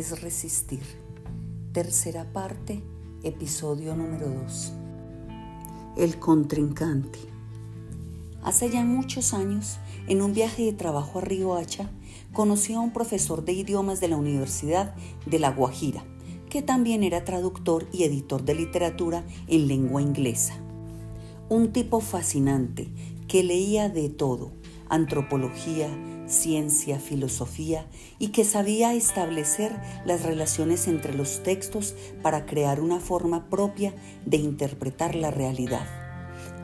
es resistir. Tercera parte, episodio número 2. El contrincante. Hace ya muchos años, en un viaje de trabajo a Río Hacha, conocí a un profesor de idiomas de la Universidad de La Guajira, que también era traductor y editor de literatura en lengua inglesa. Un tipo fascinante que leía de todo, antropología, ciencia, filosofía y que sabía establecer las relaciones entre los textos para crear una forma propia de interpretar la realidad.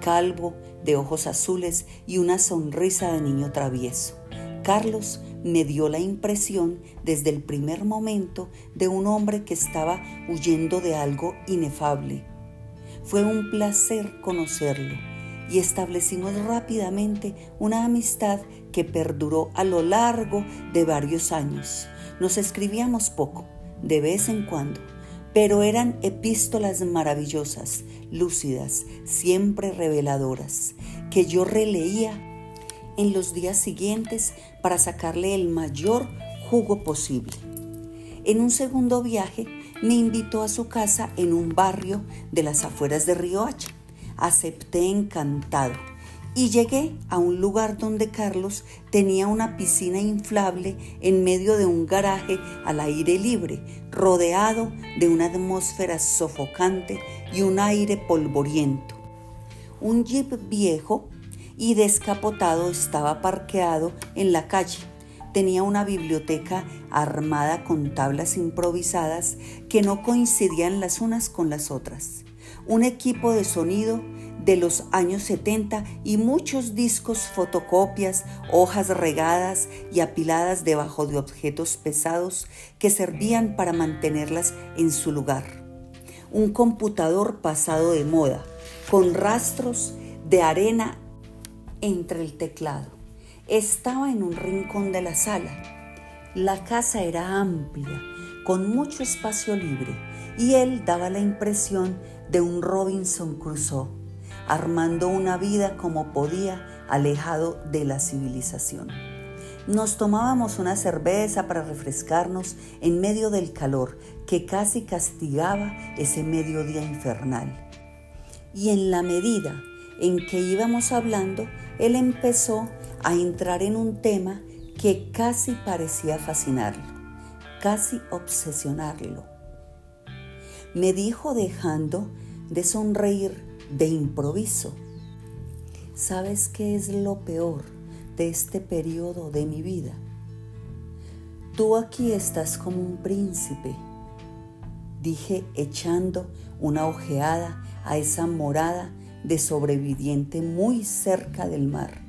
Calvo, de ojos azules y una sonrisa de niño travieso. Carlos me dio la impresión desde el primer momento de un hombre que estaba huyendo de algo inefable. Fue un placer conocerlo y establecimos rápidamente una amistad que perduró a lo largo de varios años. Nos escribíamos poco, de vez en cuando, pero eran epístolas maravillosas, lúcidas, siempre reveladoras, que yo releía en los días siguientes para sacarle el mayor jugo posible. En un segundo viaje me invitó a su casa en un barrio de las afueras de Riohacha acepté encantado y llegué a un lugar donde Carlos tenía una piscina inflable en medio de un garaje al aire libre, rodeado de una atmósfera sofocante y un aire polvoriento. Un jeep viejo y descapotado estaba parqueado en la calle. Tenía una biblioteca armada con tablas improvisadas que no coincidían las unas con las otras un equipo de sonido de los años 70 y muchos discos, fotocopias, hojas regadas y apiladas debajo de objetos pesados que servían para mantenerlas en su lugar. Un computador pasado de moda, con rastros de arena entre el teclado. Estaba en un rincón de la sala. La casa era amplia, con mucho espacio libre, y él daba la impresión un Robinson Crusoe, armando una vida como podía, alejado de la civilización. Nos tomábamos una cerveza para refrescarnos en medio del calor que casi castigaba ese mediodía infernal. Y en la medida en que íbamos hablando, él empezó a entrar en un tema que casi parecía fascinarlo, casi obsesionarlo me dijo dejando de sonreír de improviso. ¿Sabes qué es lo peor de este periodo de mi vida? Tú aquí estás como un príncipe, dije echando una ojeada a esa morada de sobreviviente muy cerca del mar.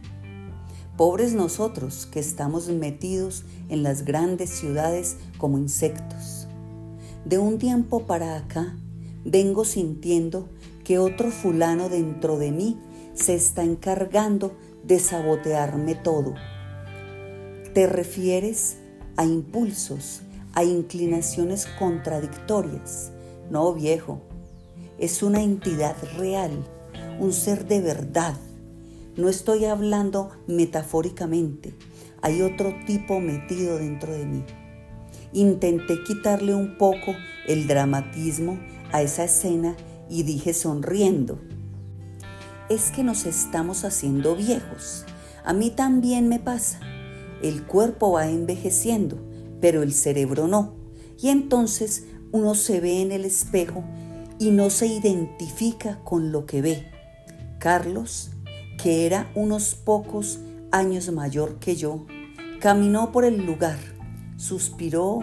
Pobres nosotros que estamos metidos en las grandes ciudades como insectos de un tiempo para acá vengo sintiendo que otro fulano dentro de mí se está encargando de sabotearme todo. ¿Te refieres a impulsos, a inclinaciones contradictorias? No, viejo, es una entidad real, un ser de verdad. No estoy hablando metafóricamente, hay otro tipo metido dentro de mí. Intenté quitarle un poco el dramatismo a esa escena y dije sonriendo, es que nos estamos haciendo viejos. A mí también me pasa. El cuerpo va envejeciendo, pero el cerebro no. Y entonces uno se ve en el espejo y no se identifica con lo que ve. Carlos, que era unos pocos años mayor que yo, caminó por el lugar Suspiró,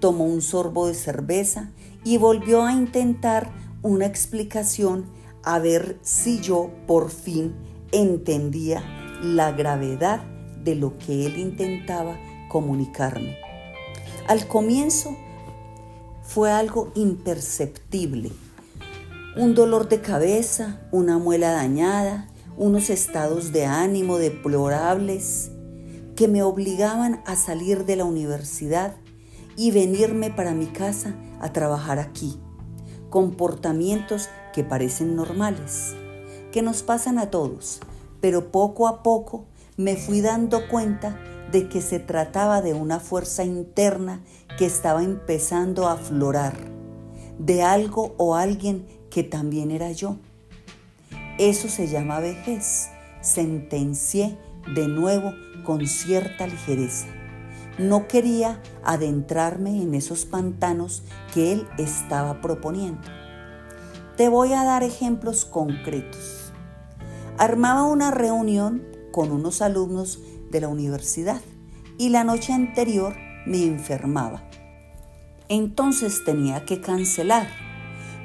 tomó un sorbo de cerveza y volvió a intentar una explicación a ver si yo por fin entendía la gravedad de lo que él intentaba comunicarme. Al comienzo fue algo imperceptible, un dolor de cabeza, una muela dañada, unos estados de ánimo deplorables, que me obligaban a salir de la universidad y venirme para mi casa a trabajar aquí. Comportamientos que parecen normales, que nos pasan a todos, pero poco a poco me fui dando cuenta de que se trataba de una fuerza interna que estaba empezando a aflorar, de algo o alguien que también era yo. Eso se llama vejez, sentencié de nuevo con cierta ligereza. No quería adentrarme en esos pantanos que él estaba proponiendo. Te voy a dar ejemplos concretos. Armaba una reunión con unos alumnos de la universidad y la noche anterior me enfermaba. Entonces tenía que cancelar.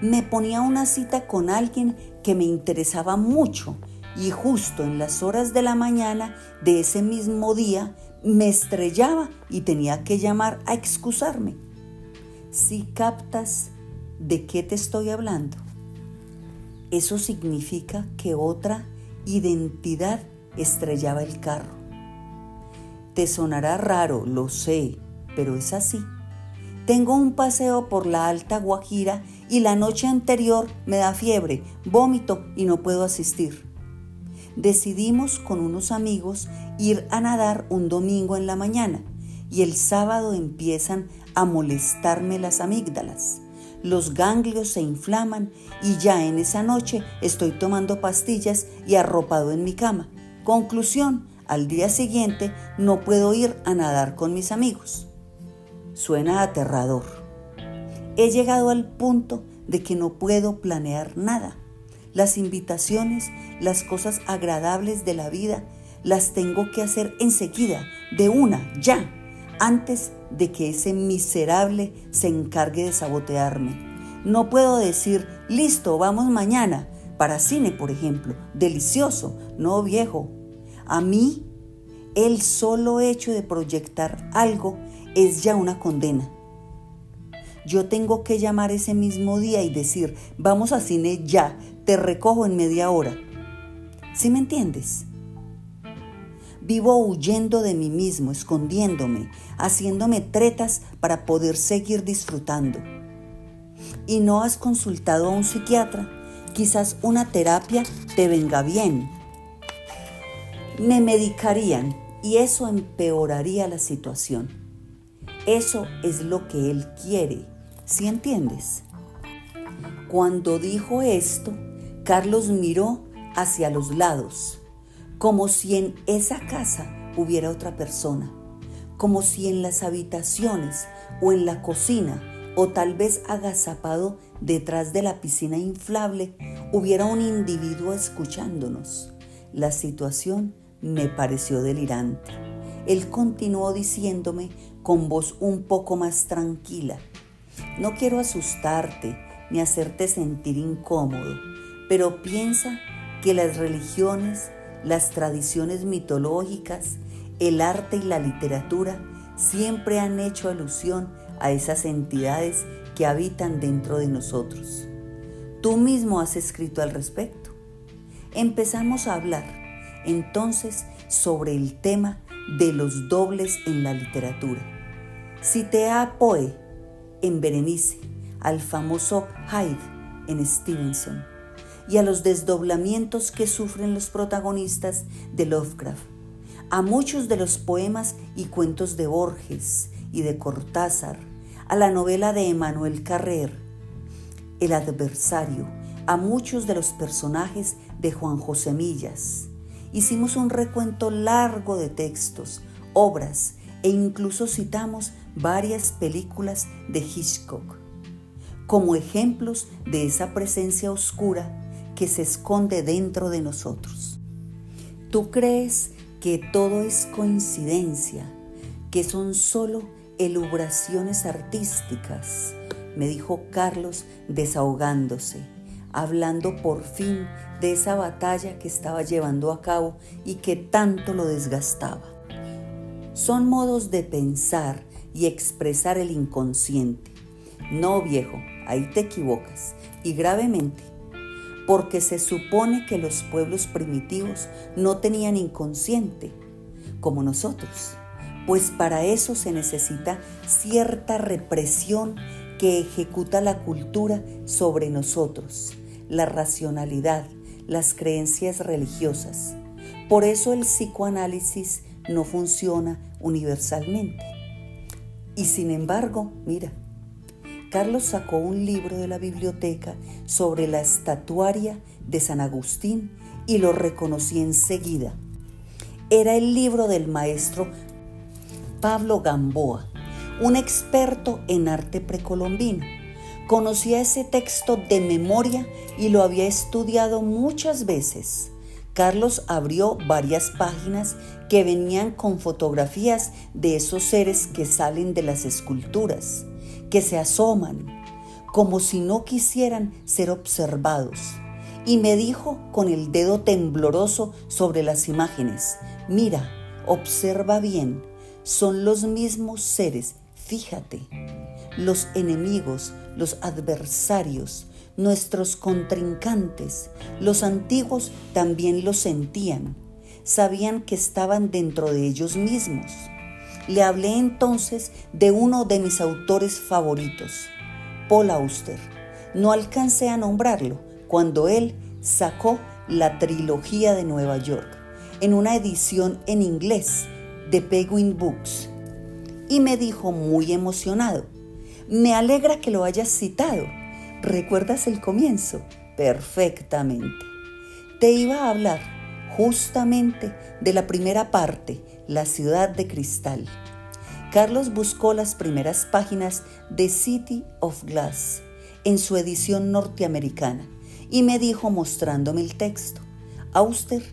Me ponía una cita con alguien que me interesaba mucho y justo en las horas de la mañana de ese mismo día me estrellaba y tenía que llamar a excusarme. Si captas de qué te estoy hablando, eso significa que otra identidad estrellaba el carro. Te sonará raro, lo sé, pero es así. Tengo un paseo por la Alta Guajira y la noche anterior me da fiebre, vómito y no puedo asistir. Decidimos con unos amigos ir a nadar un domingo en la mañana y el sábado empiezan a molestarme las amígdalas. Los ganglios se inflaman y ya en esa noche estoy tomando pastillas y arropado en mi cama. Conclusión, al día siguiente no puedo ir a nadar con mis amigos. Suena aterrador. He llegado al punto de que no puedo planear nada. Las invitaciones, las cosas agradables de la vida, las tengo que hacer enseguida, de una, ya, antes de que ese miserable se encargue de sabotearme. No puedo decir, listo, vamos mañana, para cine, por ejemplo, delicioso, no viejo. A mí, el solo hecho de proyectar algo es ya una condena. Yo tengo que llamar ese mismo día y decir, vamos a cine ya, te recojo en media hora. ¿Sí me entiendes? Vivo huyendo de mí mismo, escondiéndome, haciéndome tretas para poder seguir disfrutando. ¿Y no has consultado a un psiquiatra? Quizás una terapia te venga bien. Me medicarían y eso empeoraría la situación. Eso es lo que Él quiere, ¿sí entiendes? Cuando dijo esto, Carlos miró hacia los lados, como si en esa casa hubiera otra persona, como si en las habitaciones o en la cocina o tal vez agazapado detrás de la piscina inflable hubiera un individuo escuchándonos. La situación me pareció delirante. Él continuó diciéndome con voz un poco más tranquila. No quiero asustarte ni hacerte sentir incómodo, pero piensa que las religiones, las tradiciones mitológicas, el arte y la literatura siempre han hecho alusión a esas entidades que habitan dentro de nosotros. Tú mismo has escrito al respecto. Empezamos a hablar entonces sobre el tema de los dobles en la literatura. Cité Poe en Berenice, al famoso Hyde en Stevenson y a los desdoblamientos que sufren los protagonistas de Lovecraft, a muchos de los poemas y cuentos de Borges y de Cortázar, a la novela de Emmanuel Carrer, El adversario, a muchos de los personajes de Juan José Millas, hicimos un recuento largo de textos, obras e incluso citamos varias películas de Hitchcock como ejemplos de esa presencia oscura que se esconde dentro de nosotros. ¿Tú crees que todo es coincidencia, que son solo elubraciones artísticas? me dijo Carlos desahogándose hablando por fin de esa batalla que estaba llevando a cabo y que tanto lo desgastaba. Son modos de pensar y expresar el inconsciente. No, viejo, ahí te equivocas, y gravemente, porque se supone que los pueblos primitivos no tenían inconsciente, como nosotros, pues para eso se necesita cierta represión que ejecuta la cultura sobre nosotros la racionalidad, las creencias religiosas. Por eso el psicoanálisis no funciona universalmente. Y sin embargo, mira, Carlos sacó un libro de la biblioteca sobre la estatuaria de San Agustín y lo reconocí enseguida. Era el libro del maestro Pablo Gamboa, un experto en arte precolombino. Conocía ese texto de memoria y lo había estudiado muchas veces. Carlos abrió varias páginas que venían con fotografías de esos seres que salen de las esculturas que se asoman como si no quisieran ser observados. Y me dijo con el dedo tembloroso sobre las imágenes, mira, observa bien, son los mismos seres, fíjate, los enemigos, los adversarios, nuestros contrincantes, los antiguos también lo sentían, sabían que estaban dentro de ellos mismos le hablé entonces de uno de mis autores favoritos, Paul Auster. No alcancé a nombrarlo cuando él sacó la trilogía de Nueva York en una edición en inglés de Penguin Books y me dijo muy emocionado, me alegra que lo hayas citado. ¿Recuerdas el comienzo? Perfectamente. Te iba a hablar justamente de la primera parte la ciudad de cristal. Carlos buscó las primeras páginas de City of Glass en su edición norteamericana y me dijo mostrándome el texto. Auster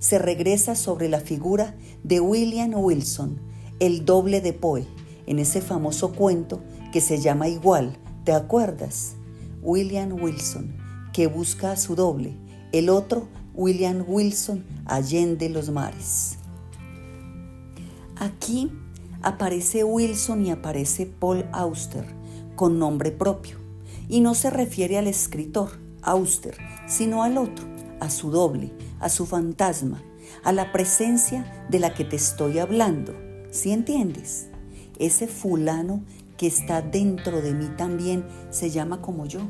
se regresa sobre la figura de William Wilson, el doble de Poe, en ese famoso cuento que se llama igual, ¿te acuerdas? William Wilson, que busca a su doble, el otro William Wilson, allende los mares. Aquí aparece Wilson y aparece Paul Auster con nombre propio. Y no se refiere al escritor, Auster, sino al otro, a su doble, a su fantasma, a la presencia de la que te estoy hablando. ¿Sí entiendes? Ese fulano que está dentro de mí también se llama como yo.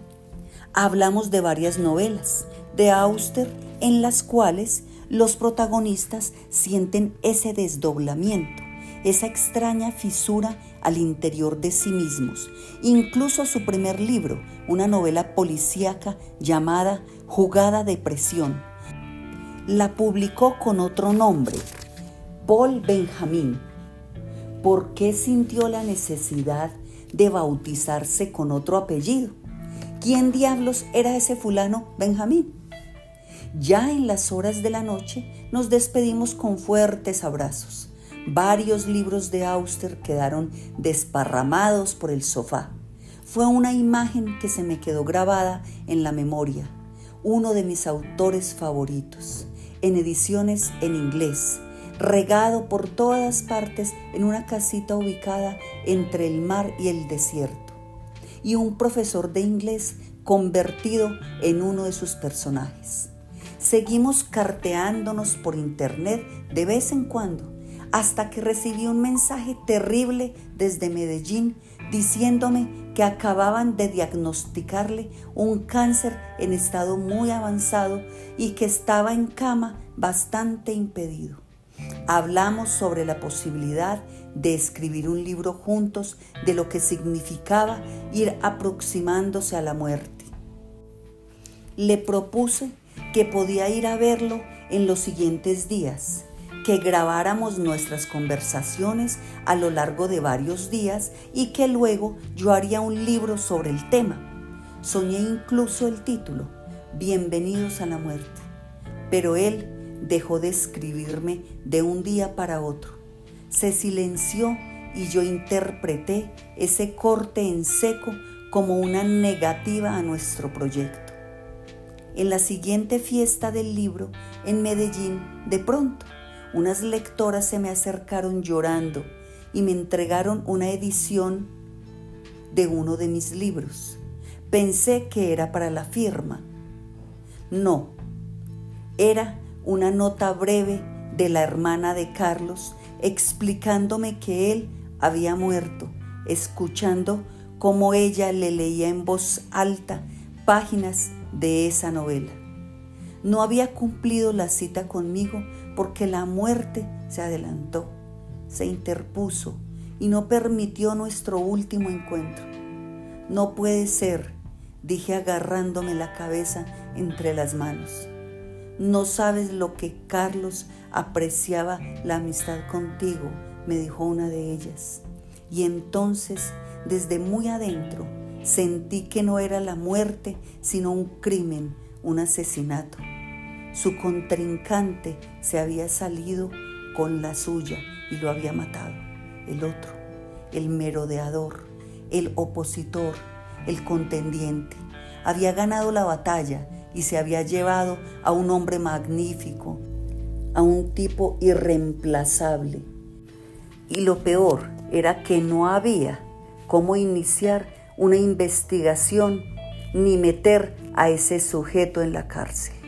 Hablamos de varias novelas de Auster en las cuales los protagonistas sienten ese desdoblamiento, esa extraña fisura al interior de sí mismos. Incluso su primer libro, una novela policíaca llamada Jugada de Presión, la publicó con otro nombre, Paul Benjamin. ¿Por qué sintió la necesidad de bautizarse con otro apellido? ¿Quién diablos era ese fulano Benjamín? Ya en las horas de la noche nos despedimos con fuertes abrazos. Varios libros de Auster quedaron desparramados por el sofá. Fue una imagen que se me quedó grabada en la memoria. Uno de mis autores favoritos, en ediciones en inglés, regado por todas partes en una casita ubicada entre el mar y el desierto. Y un profesor de inglés convertido en uno de sus personajes. Seguimos carteándonos por internet de vez en cuando, hasta que recibí un mensaje terrible desde Medellín diciéndome que acababan de diagnosticarle un cáncer en estado muy avanzado y que estaba en cama bastante impedido. Hablamos sobre la posibilidad de escribir un libro juntos de lo que significaba ir aproximándose a la muerte. Le propuse que podía ir a verlo en los siguientes días, que grabáramos nuestras conversaciones a lo largo de varios días y que luego yo haría un libro sobre el tema. Soñé incluso el título, Bienvenidos a la muerte, pero él dejó de escribirme de un día para otro. Se silenció y yo interpreté ese corte en seco como una negativa a nuestro proyecto. En la siguiente fiesta del libro, en Medellín, de pronto, unas lectoras se me acercaron llorando y me entregaron una edición de uno de mis libros. Pensé que era para la firma. No, era una nota breve de la hermana de Carlos explicándome que él había muerto, escuchando cómo ella le leía en voz alta páginas de esa novela. No había cumplido la cita conmigo porque la muerte se adelantó. se interpuso y no permitió nuestro último encuentro. No puede ser, dije agarrándome la cabeza entre las manos. No sabes lo que Carlos apreciaba la amistad contigo, me dijo una de ellas. Y entonces, desde muy adentro, sentí que no era la muerte, sino un crimen, un asesinato. Su contrincante se había salido con la suya y lo había matado. El otro, el merodeador, el opositor, el contendiente, había ganado la batalla y se había llevado a un hombre magnífico, a un tipo irreemplazable. Y lo peor era que no había cómo iniciar una investigación ni meter a ese sujeto en la cárcel.